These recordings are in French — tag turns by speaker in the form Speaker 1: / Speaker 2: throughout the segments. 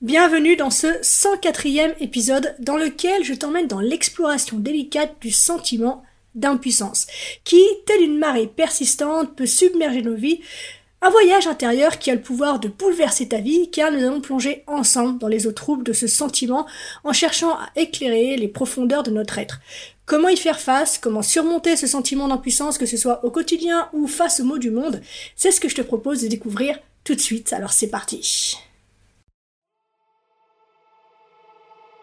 Speaker 1: Bienvenue dans ce 104e épisode dans lequel je t'emmène dans l'exploration délicate du sentiment d'impuissance, qui, telle une marée persistante, peut submerger nos vies, un voyage intérieur qui a le pouvoir de bouleverser ta vie, car nous allons plonger ensemble dans les eaux troubles de ce sentiment en cherchant à éclairer les profondeurs de notre être. Comment y faire face, comment surmonter ce sentiment d'impuissance, que ce soit au quotidien ou face aux maux du monde, c'est ce que je te propose de découvrir tout de suite, alors c'est parti.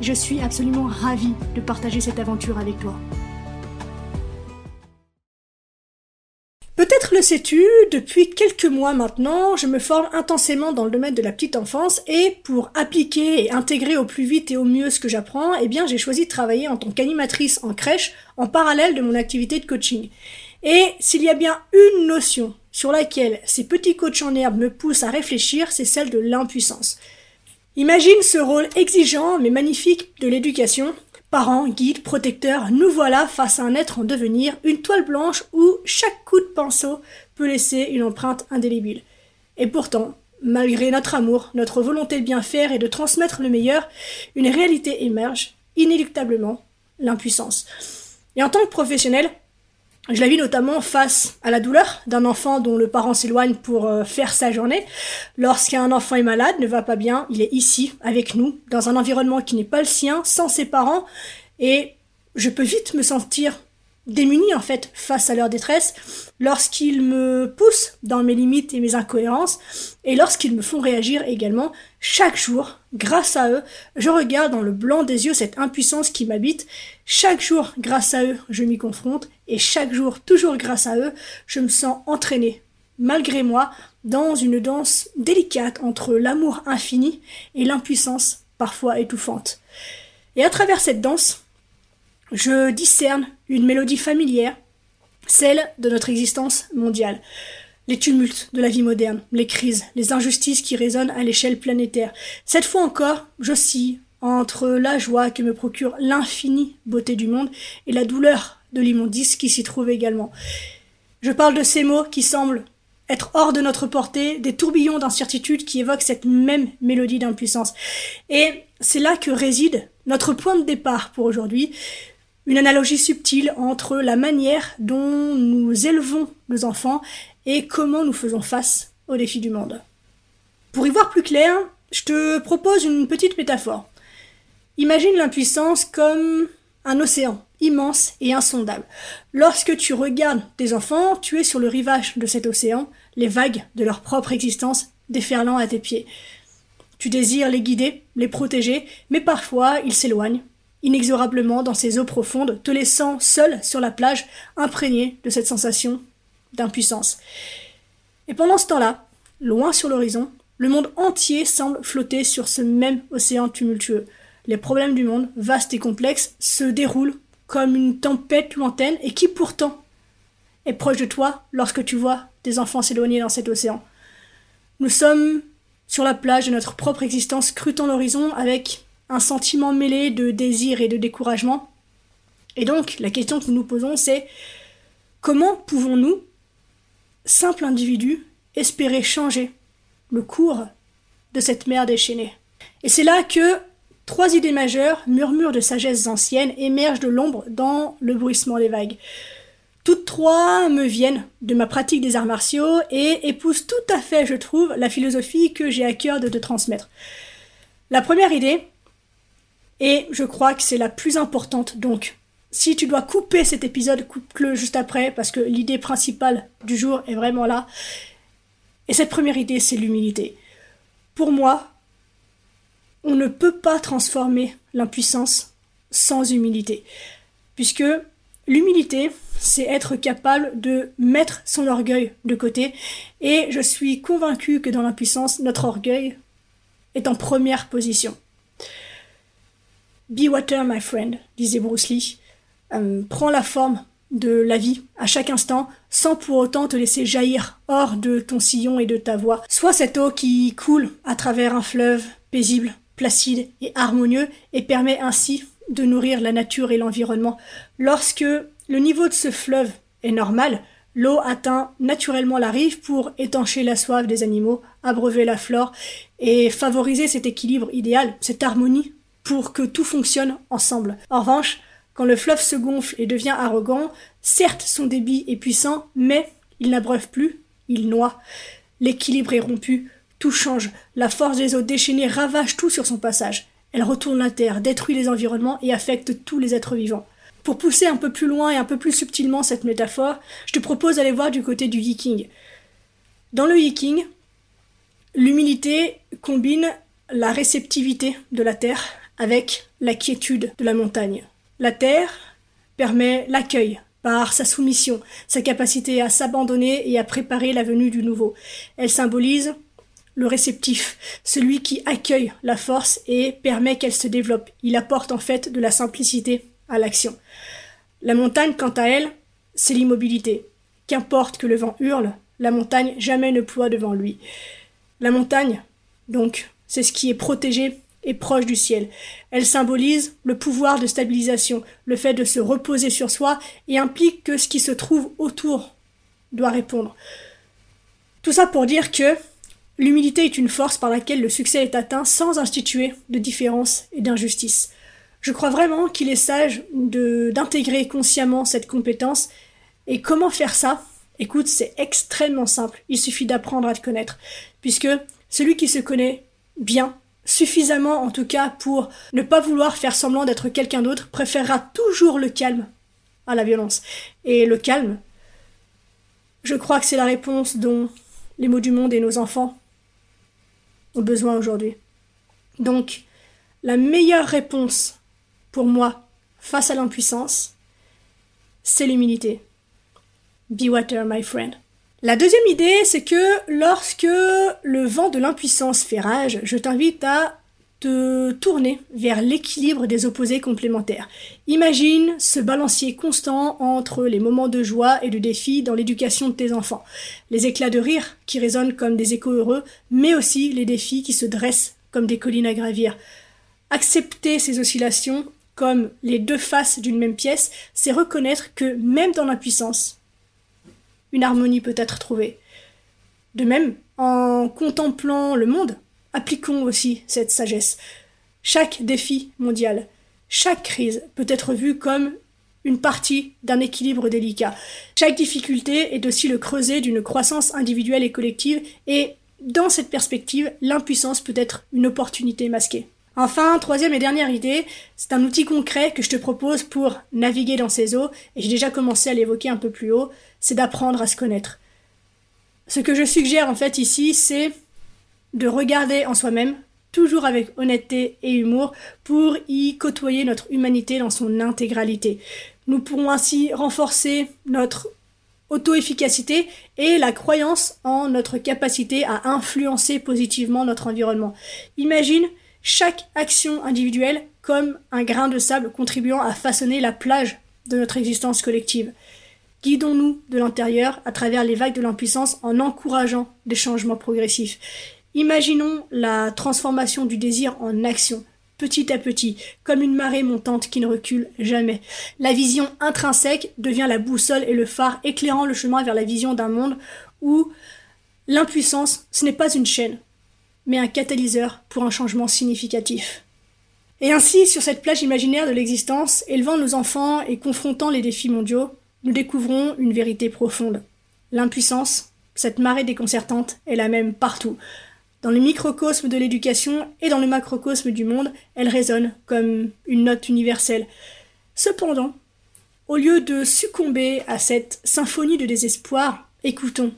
Speaker 1: je suis absolument ravie de partager cette aventure avec toi. Peut-être le sais-tu, depuis quelques mois maintenant, je me forme intensément dans le domaine de la petite enfance et pour appliquer et intégrer au plus vite et au mieux ce que j'apprends, eh bien j'ai choisi de travailler en tant qu'animatrice en crèche en parallèle de mon activité de coaching. Et s'il y a bien une notion sur laquelle ces petits coachs en herbe me poussent à réfléchir, c'est celle de l'impuissance. Imagine ce rôle exigeant mais magnifique de l'éducation. Parents, guides, protecteurs, nous voilà face à un être en devenir, une toile blanche où chaque coup de pinceau peut laisser une empreinte indélébile. Et pourtant, malgré notre amour, notre volonté de bien faire et de transmettre le meilleur, une réalité émerge, inéluctablement, l'impuissance. Et en tant que professionnel, je la vis notamment face à la douleur d'un enfant dont le parent s'éloigne pour euh, faire sa journée. Lorsqu'un enfant est malade, ne va pas bien, il est ici, avec nous, dans un environnement qui n'est pas le sien, sans ses parents, et je peux vite me sentir démunis en fait face à leur détresse lorsqu'ils me poussent dans mes limites et mes incohérences et lorsqu'ils me font réagir également chaque jour grâce à eux je regarde dans le blanc des yeux cette impuissance qui m'habite. Chaque jour grâce à eux je m'y confronte et chaque jour toujours grâce à eux je me sens entraîné malgré moi dans une danse délicate entre l'amour infini et l'impuissance parfois étouffante. Et à travers cette danse je discerne une mélodie familière, celle de notre existence mondiale. Les tumultes de la vie moderne, les crises, les injustices qui résonnent à l'échelle planétaire. Cette fois encore, j'oscille entre la joie que me procure l'infinie beauté du monde et la douleur de l'immondice qui s'y trouve également. Je parle de ces mots qui semblent être hors de notre portée, des tourbillons d'incertitude qui évoquent cette même mélodie d'impuissance. Et c'est là que réside notre point de départ pour aujourd'hui, une analogie subtile entre la manière dont nous élevons nos enfants et comment nous faisons face aux défis du monde. Pour y voir plus clair, je te propose une petite métaphore. Imagine l'impuissance comme un océan immense et insondable. Lorsque tu regardes tes enfants, tu es sur le rivage de cet océan, les vagues de leur propre existence déferlant à tes pieds. Tu désires les guider, les protéger, mais parfois ils s'éloignent, inexorablement dans ces eaux profondes, te laissant seul sur la plage, imprégné de cette sensation d'impuissance. Et pendant ce temps-là, loin sur l'horizon, le monde entier semble flotter sur ce même océan tumultueux. Les problèmes du monde, vastes et complexes, se déroulent comme une tempête lointaine et qui pourtant est proche de toi lorsque tu vois tes enfants s'éloigner dans cet océan. Nous sommes sur la plage de notre propre existence, scrutant l'horizon avec un sentiment mêlé de désir et de découragement. Et donc, la question que nous nous posons, c'est comment pouvons-nous, simples individus, espérer changer le cours de cette mer déchaînée? Et c'est là que trois idées majeures, murmures de sagesse ancienne, émergent de l'ombre dans le bruissement des vagues. Toutes trois me viennent de ma pratique des arts martiaux et épousent tout à fait, je trouve, la philosophie que j'ai à cœur de te transmettre. La première idée, et je crois que c'est la plus importante. Donc, si tu dois couper cet épisode, coupe-le juste après, parce que l'idée principale du jour est vraiment là. Et cette première idée, c'est l'humilité. Pour moi, on ne peut pas transformer l'impuissance sans humilité. Puisque l'humilité, c'est être capable de mettre son orgueil de côté. Et je suis convaincu que dans l'impuissance, notre orgueil est en première position. Be water, my friend, disait Bruce Lee. Euh, prends la forme de la vie à chaque instant sans pour autant te laisser jaillir hors de ton sillon et de ta voix. Sois cette eau qui coule à travers un fleuve paisible, placide et harmonieux et permet ainsi de nourrir la nature et l'environnement. Lorsque le niveau de ce fleuve est normal, l'eau atteint naturellement la rive pour étancher la soif des animaux, abreuver la flore et favoriser cet équilibre idéal, cette harmonie que tout fonctionne ensemble. En revanche, quand le fleuve se gonfle et devient arrogant, certes son débit est puissant, mais il n'abreuve plus, il noie. L'équilibre est rompu, tout change, la force des eaux déchaînées ravage tout sur son passage. Elle retourne la terre, détruit les environnements et affecte tous les êtres vivants. Pour pousser un peu plus loin et un peu plus subtilement cette métaphore, je te propose d'aller voir du côté du yiking. Dans le yiking, l'humilité combine la réceptivité de la terre avec la quiétude de la montagne. La terre permet l'accueil par sa soumission, sa capacité à s'abandonner et à préparer la venue du nouveau. Elle symbolise le réceptif, celui qui accueille la force et permet qu'elle se développe. Il apporte en fait de la simplicité à l'action. La montagne, quant à elle, c'est l'immobilité. Qu'importe que le vent hurle, la montagne jamais ne ploie devant lui. La montagne, donc, c'est ce qui est protégé proche du ciel. Elle symbolise le pouvoir de stabilisation, le fait de se reposer sur soi et implique que ce qui se trouve autour doit répondre. Tout ça pour dire que l'humilité est une force par laquelle le succès est atteint sans instituer de différence et d'injustice. Je crois vraiment qu'il est sage d'intégrer consciemment cette compétence. Et comment faire ça? Écoute, c'est extrêmement simple. Il suffit d'apprendre à te connaître. Puisque celui qui se connaît bien suffisamment en tout cas pour ne pas vouloir faire semblant d'être quelqu'un d'autre, préférera toujours le calme à la violence. Et le calme, je crois que c'est la réponse dont les mots du monde et nos enfants ont besoin aujourd'hui. Donc, la meilleure réponse pour moi face à l'impuissance, c'est l'humilité. Be water, my friend. La deuxième idée, c'est que lorsque le vent de l'impuissance fait rage, je t'invite à te tourner vers l'équilibre des opposés complémentaires. Imagine ce balancier constant entre les moments de joie et de défi dans l'éducation de tes enfants, les éclats de rire qui résonnent comme des échos heureux, mais aussi les défis qui se dressent comme des collines à gravir. Accepter ces oscillations comme les deux faces d'une même pièce, c'est reconnaître que même dans l'impuissance, une harmonie peut être trouvée. De même, en contemplant le monde, appliquons aussi cette sagesse. Chaque défi mondial, chaque crise peut être vue comme une partie d'un équilibre délicat. Chaque difficulté est aussi le creuset d'une croissance individuelle et collective, et dans cette perspective, l'impuissance peut être une opportunité masquée. Enfin, troisième et dernière idée, c'est un outil concret que je te propose pour naviguer dans ces eaux, et j'ai déjà commencé à l'évoquer un peu plus haut, c'est d'apprendre à se connaître. Ce que je suggère en fait ici, c'est de regarder en soi-même, toujours avec honnêteté et humour, pour y côtoyer notre humanité dans son intégralité. Nous pourrons ainsi renforcer notre auto-efficacité et la croyance en notre capacité à influencer positivement notre environnement. Imagine chaque action individuelle comme un grain de sable contribuant à façonner la plage de notre existence collective. Guidons-nous de l'intérieur à travers les vagues de l'impuissance en encourageant des changements progressifs. Imaginons la transformation du désir en action, petit à petit, comme une marée montante qui ne recule jamais. La vision intrinsèque devient la boussole et le phare éclairant le chemin vers la vision d'un monde où l'impuissance, ce n'est pas une chaîne, mais un catalyseur pour un changement significatif. Et ainsi, sur cette plage imaginaire de l'existence, élevant nos enfants et confrontant les défis mondiaux, nous découvrons une vérité profonde. L'impuissance, cette marée déconcertante, est la même partout. Dans le microcosme de l'éducation et dans le macrocosme du monde, elle résonne comme une note universelle. Cependant, au lieu de succomber à cette symphonie de désespoir, écoutons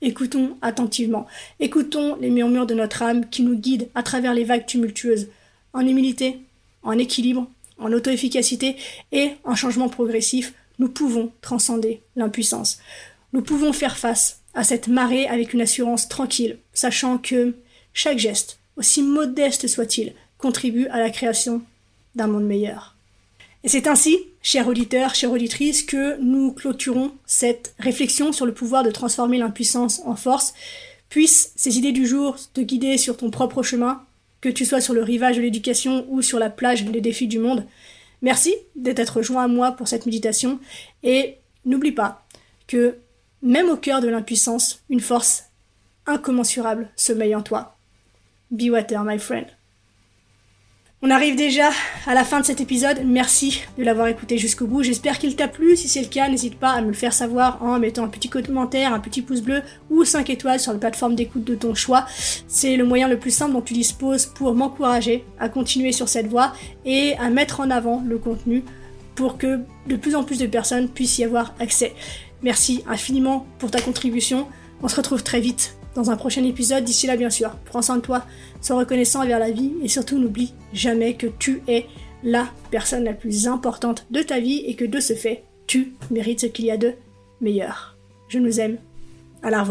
Speaker 1: Écoutons attentivement, écoutons les murmures de notre âme qui nous guident à travers les vagues tumultueuses, en humilité, en équilibre, en auto-efficacité et en changement progressif, nous pouvons transcender l'impuissance. Nous pouvons faire face à cette marée avec une assurance tranquille, sachant que chaque geste, aussi modeste soit-il, contribue à la création d'un monde meilleur. Et c'est ainsi, chers auditeurs, chères auditrices, que nous clôturons cette réflexion sur le pouvoir de transformer l'impuissance en force. Puissent ces idées du jour te guider sur ton propre chemin, que tu sois sur le rivage de l'éducation ou sur la plage des défis du monde. Merci d'être rejoint à moi pour cette méditation et n'oublie pas que même au cœur de l'impuissance, une force incommensurable sommeille en toi. Be water, my friend. On arrive déjà à la fin de cet épisode. Merci de l'avoir écouté jusqu'au bout. J'espère qu'il t'a plu. Si c'est le cas, n'hésite pas à me le faire savoir en mettant un petit commentaire, un petit pouce bleu ou 5 étoiles sur la plateforme d'écoute de ton choix. C'est le moyen le plus simple dont tu disposes pour m'encourager à continuer sur cette voie et à mettre en avant le contenu pour que de plus en plus de personnes puissent y avoir accès. Merci infiniment pour ta contribution. On se retrouve très vite dans un prochain épisode. D'ici là, bien sûr, prends soin de toi, sois reconnaissant envers la vie et surtout n'oublie jamais que tu es la personne la plus importante de ta vie et que de ce fait, tu mérites ce qu'il y a de meilleur. Je nous aime. À la.